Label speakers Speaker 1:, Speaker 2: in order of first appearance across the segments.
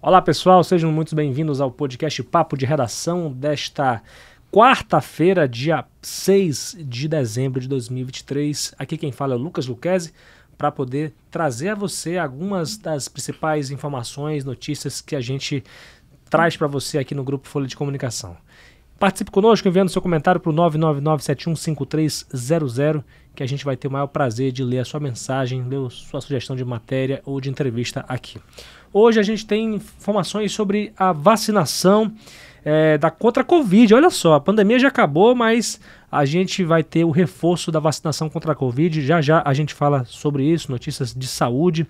Speaker 1: Olá pessoal, sejam muito bem-vindos ao podcast Papo de Redação desta quarta-feira, dia 6 de dezembro de 2023. Aqui quem fala é o Lucas Luquezzi para poder trazer a você algumas das principais informações, notícias que a gente traz para você aqui no Grupo Folha de Comunicação. Participe conosco enviando seu comentário para o 999715300, que a gente vai ter o maior prazer de ler a sua mensagem, ler a sua sugestão de matéria ou de entrevista aqui. Hoje a gente tem informações sobre a vacinação é, da contra a Covid. Olha só, a pandemia já acabou, mas a gente vai ter o reforço da vacinação contra a Covid. Já já a gente fala sobre isso, notícias de saúde.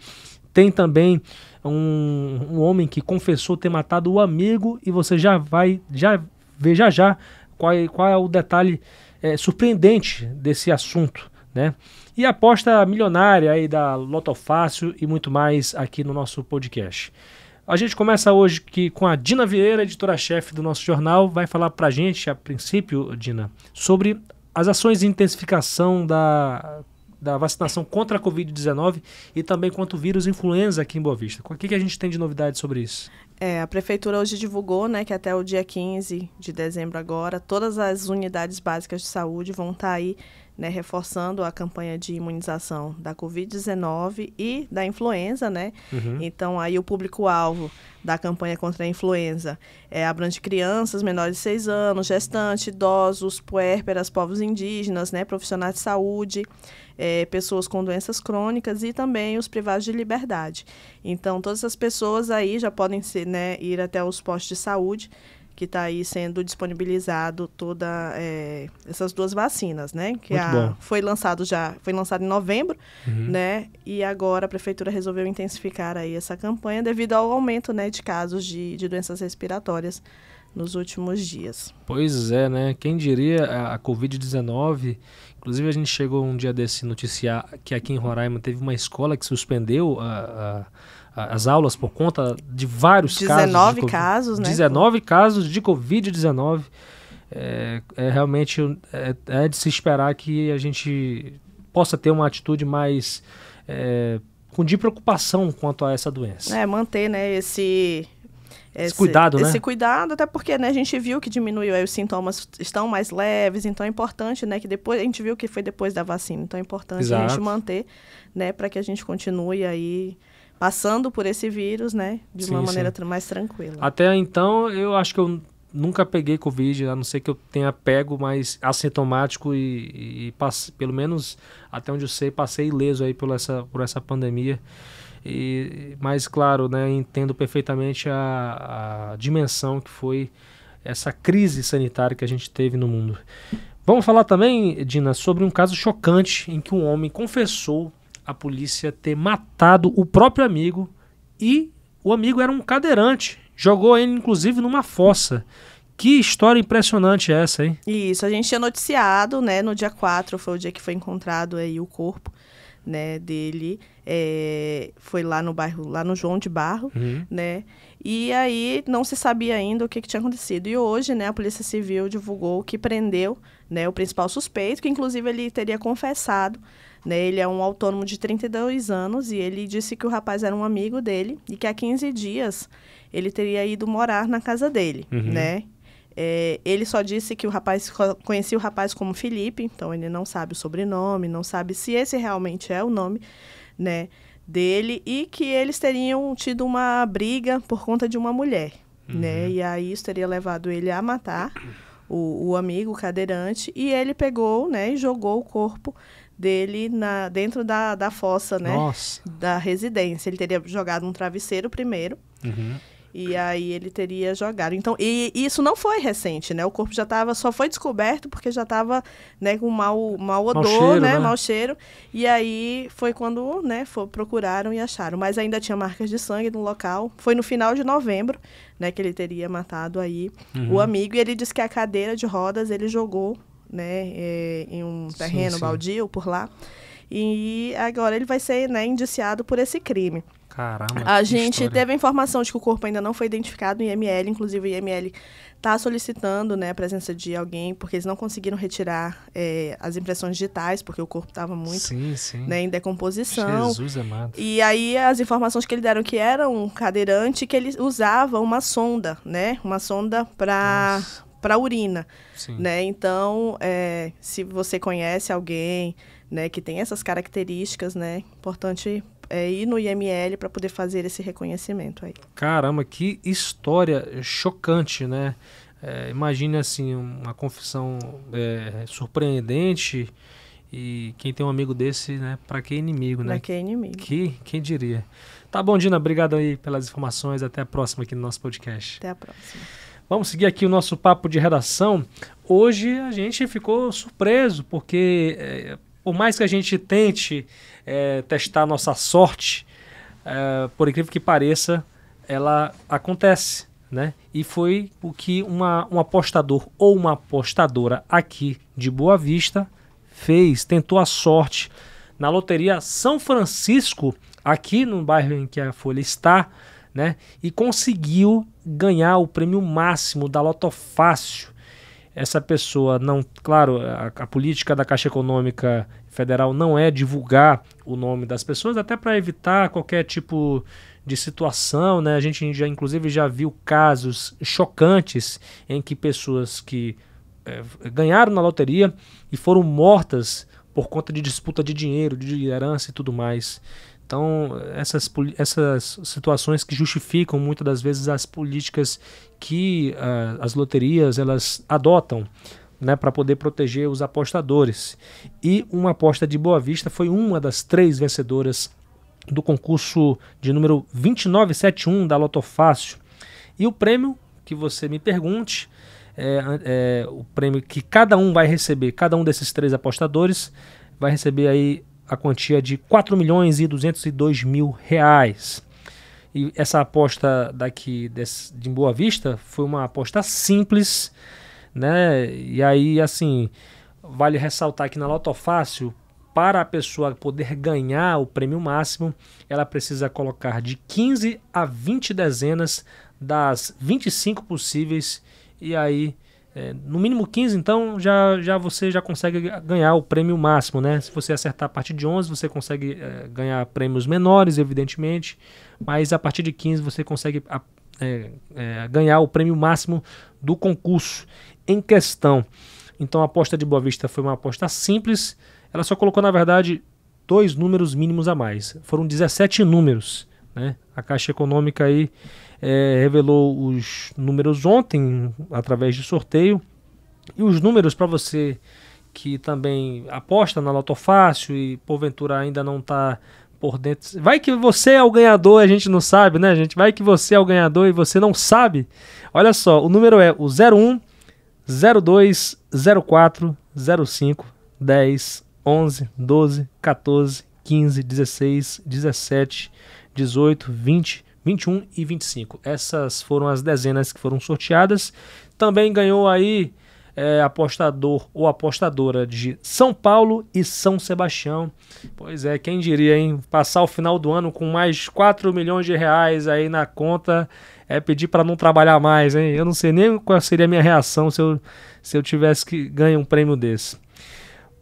Speaker 1: Tem também um, um homem que confessou ter matado o amigo e você já vai já ver já já qual é, qual é o detalhe é, surpreendente desse assunto, né? E a aposta milionária aí da Loto Fácil e muito mais aqui no nosso podcast. A gente começa hoje que, com a Dina Vieira, editora-chefe do nosso jornal, vai falar para a gente, a princípio, Dina, sobre as ações de intensificação da, da vacinação contra a Covid-19 e também contra o vírus influenza aqui em Boa Vista. O que, que a gente tem de novidade sobre isso?
Speaker 2: É, a prefeitura hoje divulgou né, que até o dia 15 de dezembro agora, todas as unidades básicas de saúde vão estar tá aí né, reforçando a campanha de imunização da Covid-19 e da influenza, né? Uhum. Então, aí o público-alvo da campanha contra a influenza é, abrange crianças menores de 6 anos, gestantes, idosos, puérperas, povos indígenas, né, profissionais de saúde, é, pessoas com doenças crônicas e também os privados de liberdade. Então, todas essas pessoas aí já podem ser, né, ir até os postos de saúde que está aí sendo disponibilizado toda é, essas duas vacinas, né? Que a, foi lançado já, foi lançado em novembro, uhum. né? E agora a prefeitura resolveu intensificar aí essa campanha devido ao aumento, né, de casos de, de doenças respiratórias nos últimos dias.
Speaker 1: Pois é, né? Quem diria a, a Covid-19 Inclusive, a gente chegou um dia desse noticiar que aqui em Roraima teve uma escola que suspendeu a, a, a, as aulas por conta de vários
Speaker 2: 19 casos. 19 casos, né?
Speaker 1: 19 casos de Covid-19. É, é, realmente é, é, de se esperar que a gente possa ter uma atitude mais é, com de preocupação quanto a essa doença.
Speaker 2: É, manter né, esse
Speaker 1: esse, cuidado,
Speaker 2: né? Esse cuidado, até porque né, a gente viu que diminuiu, aí os sintomas estão mais leves, então é importante, né, que depois, a gente viu que foi depois da vacina, então é importante Exato. a gente manter, né, para que a gente continue aí passando por esse vírus, né, de sim, uma maneira sim. mais tranquila.
Speaker 1: Até então, eu acho que eu nunca peguei Covid, a não ser que eu tenha pego, mas assintomático e, e passe, pelo menos até onde eu sei, passei ileso aí por essa, por essa pandemia. E, mas, claro, né, entendo perfeitamente a, a dimensão que foi essa crise sanitária que a gente teve no mundo. Vamos falar também, Dina, sobre um caso chocante em que um homem confessou à polícia ter matado o próprio amigo e o amigo era um cadeirante. Jogou ele, inclusive, numa fossa. Que história impressionante é essa, hein?
Speaker 2: Isso, a gente tinha noticiado, né, no dia 4, foi o dia que foi encontrado aí o corpo, né, dele é, foi lá no bairro, lá no João de Barro, uhum. né? E aí não se sabia ainda o que, que, tinha acontecido. E hoje, né, a Polícia Civil divulgou que prendeu, né, o principal suspeito, que inclusive ele teria confessado, né? Ele é um autônomo de 32 anos e ele disse que o rapaz era um amigo dele e que há 15 dias ele teria ido morar na casa dele, uhum. né? É, ele só disse que o rapaz conhecia o rapaz como Felipe, então ele não sabe o sobrenome, não sabe se esse realmente é o nome né, dele e que eles teriam tido uma briga por conta de uma mulher, né, uhum. né? E aí isso teria levado ele a matar o, o amigo o cadeirante e ele pegou, né, e jogou o corpo dele na, dentro da, da fossa, né?
Speaker 1: Nossa.
Speaker 2: Da residência. Ele teria jogado um travesseiro primeiro. Uhum. E aí ele teria jogado. Então, e, e isso não foi recente, né? O corpo já estava, só foi descoberto porque já estava, né, com mau, mau odor, mau cheiro, né? né? Mau cheiro. E aí foi quando, né, foi, procuraram e acharam. Mas ainda tinha marcas de sangue no local. Foi no final de novembro, né, que ele teria matado aí uhum. o amigo. E ele disse que a cadeira de rodas ele jogou, né, é, em um terreno sim, sim. baldio por lá. E agora ele vai ser, né, indiciado por esse crime.
Speaker 1: Caramba.
Speaker 2: A gente história. teve a informação de que o corpo ainda não foi identificado no IML, inclusive o IML está solicitando né, a presença de alguém, porque eles não conseguiram retirar é, as impressões digitais, porque o corpo estava muito sim, sim. Né, em decomposição.
Speaker 1: Jesus amado.
Speaker 2: E aí as informações que ele deram que era um cadeirante que ele usava uma sonda, né? Uma sonda para para urina, Sim. né? Então, é, se você conhece alguém, né, que tem essas características, né, importante é, ir no IML para poder fazer esse reconhecimento aí.
Speaker 1: Caramba, que história chocante, né? É, imagine assim uma confissão é, surpreendente e quem tem um amigo desse, né? Para que inimigo, né?
Speaker 2: Para que inimigo?
Speaker 1: Que quem diria? Tá bom, Dina. Obrigado aí pelas informações. Até a próxima aqui no nosso podcast.
Speaker 2: Até a próxima.
Speaker 1: Vamos seguir aqui o nosso papo de redação. Hoje a gente ficou surpreso porque é, por mais que a gente tente é, testar nossa sorte, é, por incrível que pareça, ela acontece. Né? E foi o que uma, um apostador ou uma apostadora aqui de Boa Vista fez, tentou a sorte na loteria São Francisco, aqui no bairro em que a Folha está, né? E conseguiu ganhar o prêmio máximo da Loto Fácil. Essa pessoa não, claro, a, a política da Caixa Econômica federal não é divulgar o nome das pessoas, até para evitar qualquer tipo de situação, né? A gente já inclusive já viu casos chocantes em que pessoas que é, ganharam na loteria e foram mortas por conta de disputa de dinheiro, de herança e tudo mais. Então, essas, essas situações que justificam muitas das vezes as políticas que uh, as loterias elas adotam né, para poder proteger os apostadores. E uma aposta de Boa Vista foi uma das três vencedoras do concurso de número 2971 da Lotofácil. E o prêmio que você me pergunte é, é, o prêmio que cada um vai receber, cada um desses três apostadores vai receber aí a quantia de 4 milhões e 202 mil reais. E essa aposta daqui desse, de Boa Vista foi uma aposta simples, né? E aí, assim, vale ressaltar que na Loto Fácil, para a pessoa poder ganhar o prêmio máximo, ela precisa colocar de 15 a 20 dezenas das 25 possíveis e aí é, no mínimo 15, então já, já você já consegue ganhar o prêmio máximo, né? Se você acertar a partir de 11, você consegue é, ganhar prêmios menores, evidentemente, mas a partir de 15 você consegue é, é, ganhar o prêmio máximo do concurso em questão. Então a aposta de Boa Vista foi uma aposta simples. Ela só colocou, na verdade, dois números mínimos a mais. Foram 17 números. Né? A Caixa Econômica aí é, revelou os números ontem através de sorteio. E os números para você que também aposta na Loto Fácil e porventura ainda não está por dentro. Vai que você é o ganhador, a gente não sabe, né, gente? Vai que você é o ganhador e você não sabe. Olha só, o número é o 01 02 04 05 10 11 12 14 15 16 17 18 20 21 e 25. Essas foram as dezenas que foram sorteadas. Também ganhou aí é, apostador ou apostadora de São Paulo e São Sebastião. Pois é, quem diria, hein? Passar o final do ano com mais 4 milhões de reais aí na conta é pedir para não trabalhar mais, hein? Eu não sei nem qual seria a minha reação se eu, se eu tivesse que ganhar um prêmio desse.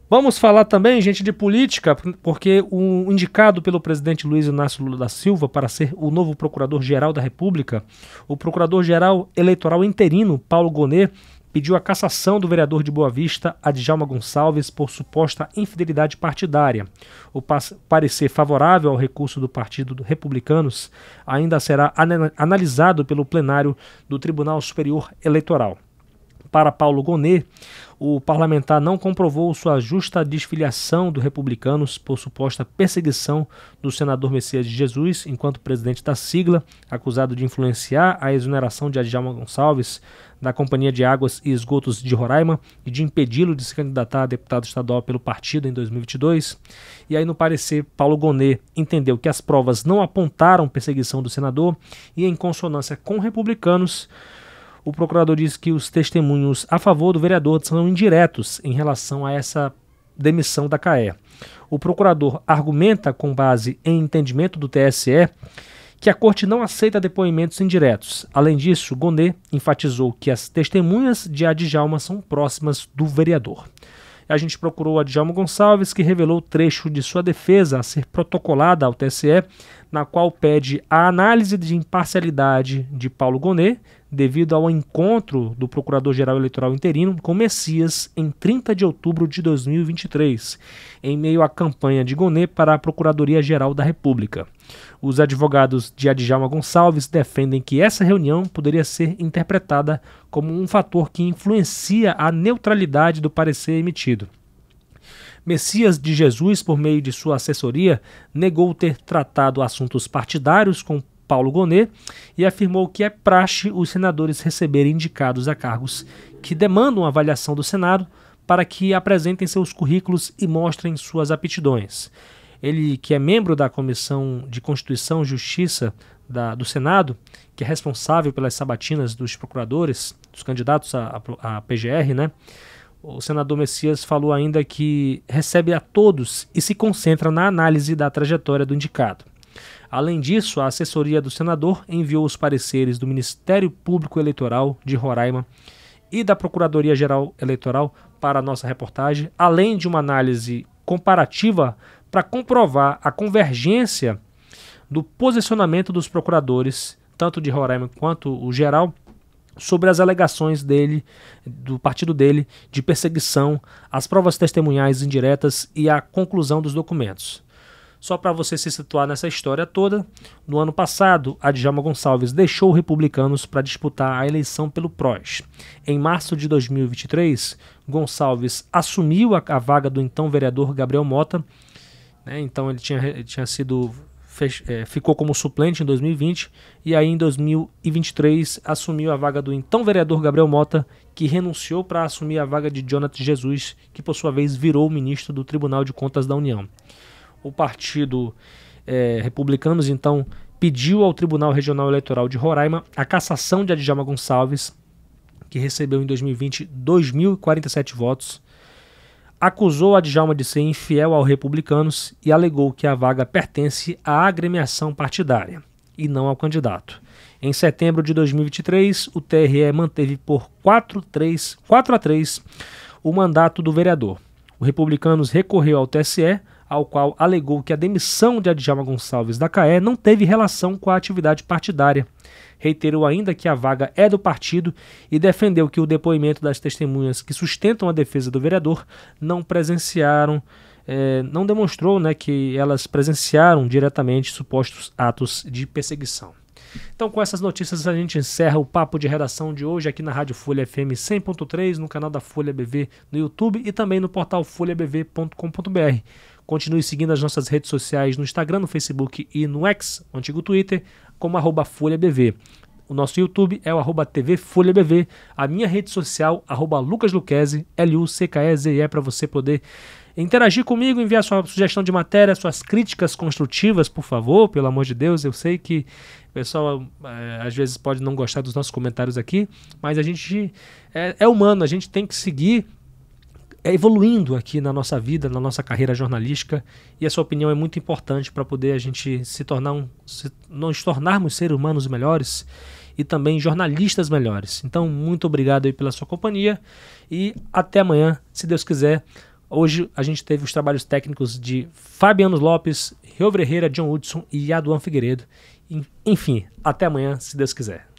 Speaker 1: Vamos falar também, gente, de política, porque o indicado pelo presidente Luiz Inácio Lula da Silva para ser o novo procurador-geral da República, o procurador-geral eleitoral interino, Paulo Gonet, pediu a cassação do vereador de Boa Vista, Adjalma Gonçalves, por suposta infidelidade partidária. O parecer favorável ao recurso do Partido Republicanos ainda será analisado pelo plenário do Tribunal Superior Eleitoral. Para Paulo Gonet, o parlamentar não comprovou sua justa desfiliação do Republicanos por suposta perseguição do senador Messias de Jesus, enquanto presidente da sigla, acusado de influenciar a exoneração de Adjalma Gonçalves da Companhia de Águas e Esgotos de Roraima e de impedi-lo de se candidatar a deputado estadual pelo partido em 2022. E aí, no parecer, Paulo Gonet entendeu que as provas não apontaram perseguição do senador e, em consonância com republicanos, o procurador diz que os testemunhos a favor do vereador são indiretos em relação a essa demissão da CAE. O procurador argumenta, com base em entendimento do TSE, que a corte não aceita depoimentos indiretos. Além disso, Gonet enfatizou que as testemunhas de Adjalma são próximas do vereador. A gente procurou Adjalma Gonçalves, que revelou trecho de sua defesa a ser protocolada ao TSE, na qual pede a análise de imparcialidade de Paulo Gonet, devido ao encontro do Procurador-Geral Eleitoral Interino com Messias em 30 de outubro de 2023, em meio à campanha de Gonet para a Procuradoria-Geral da República. Os advogados de Adjalma Gonçalves defendem que essa reunião poderia ser interpretada como um fator que influencia a neutralidade do parecer emitido. Messias de Jesus, por meio de sua assessoria, negou ter tratado assuntos partidários com Paulo Gonet e afirmou que é praxe os senadores receberem indicados a cargos que demandam avaliação do Senado para que apresentem seus currículos e mostrem suas aptidões. Ele, que é membro da Comissão de Constituição e Justiça da, do Senado, que é responsável pelas sabatinas dos procuradores, dos candidatos à, à PGR, né? O senador Messias falou ainda que recebe a todos e se concentra na análise da trajetória do indicado. Além disso, a assessoria do senador enviou os pareceres do Ministério Público Eleitoral de Roraima e da Procuradoria-Geral Eleitoral para a nossa reportagem, além de uma análise comparativa para comprovar a convergência do posicionamento dos procuradores, tanto de Roraima quanto o geral, sobre as alegações dele, do partido dele, de perseguição, as provas testemunhais indiretas e a conclusão dos documentos. Só para você se situar nessa história toda, no ano passado, a Djalma Gonçalves deixou os republicanos para disputar a eleição pelo PROS. Em março de 2023, Gonçalves assumiu a, a vaga do então vereador Gabriel Mota, né, então ele tinha, ele tinha sido fech, é, ficou como suplente em 2020 e aí em 2023 assumiu a vaga do então vereador Gabriel Mota, que renunciou para assumir a vaga de Jonathan Jesus, que por sua vez virou ministro do Tribunal de Contas da União. O partido é, Republicanos então pediu ao Tribunal Regional Eleitoral de Roraima a cassação de Adjalma Gonçalves, que recebeu em 2020 2.047 votos acusou a Djalma de ser infiel aos republicanos e alegou que a vaga pertence à agremiação partidária e não ao candidato. Em setembro de 2023, o TRE manteve por 4, 3, 4 a 3 o mandato do vereador. O Republicanos recorreu ao TSE, ao qual alegou que a demissão de Adjalma Gonçalves da CAE não teve relação com a atividade partidária reiterou ainda que a vaga é do partido e defendeu que o depoimento das testemunhas que sustentam a defesa do vereador não presenciaram, eh, não demonstrou né, que elas presenciaram diretamente supostos atos de perseguição. Então, com essas notícias, a gente encerra o papo de redação de hoje aqui na Rádio Folha FM 100.3, no canal da Folha BV no YouTube e também no portal folhabv.com.br. Continue seguindo as nossas redes sociais no Instagram, no Facebook e no X, antigo Twitter, como arroba FolhaBV. O nosso YouTube é o arroba TV Folha BV. A minha rede social, arroba Lucas L-U-C-K-E-Z-E, para você poder interagir comigo, enviar sua sugestão de matéria, suas críticas construtivas, por favor, pelo amor de Deus. Eu sei que o pessoal é, às vezes pode não gostar dos nossos comentários aqui, mas a gente é, é humano, a gente tem que seguir é evoluindo aqui na nossa vida, na nossa carreira jornalística, e a sua opinião é muito importante para poder a gente se tornar um, se, nós tornarmos seres humanos melhores e também jornalistas melhores. Então, muito obrigado aí pela sua companhia e até amanhã, se Deus quiser. Hoje a gente teve os trabalhos técnicos de Fabiano Lopes, Rio Herrera, John Hudson e Aduan Figueiredo. Enfim, até amanhã, se Deus quiser.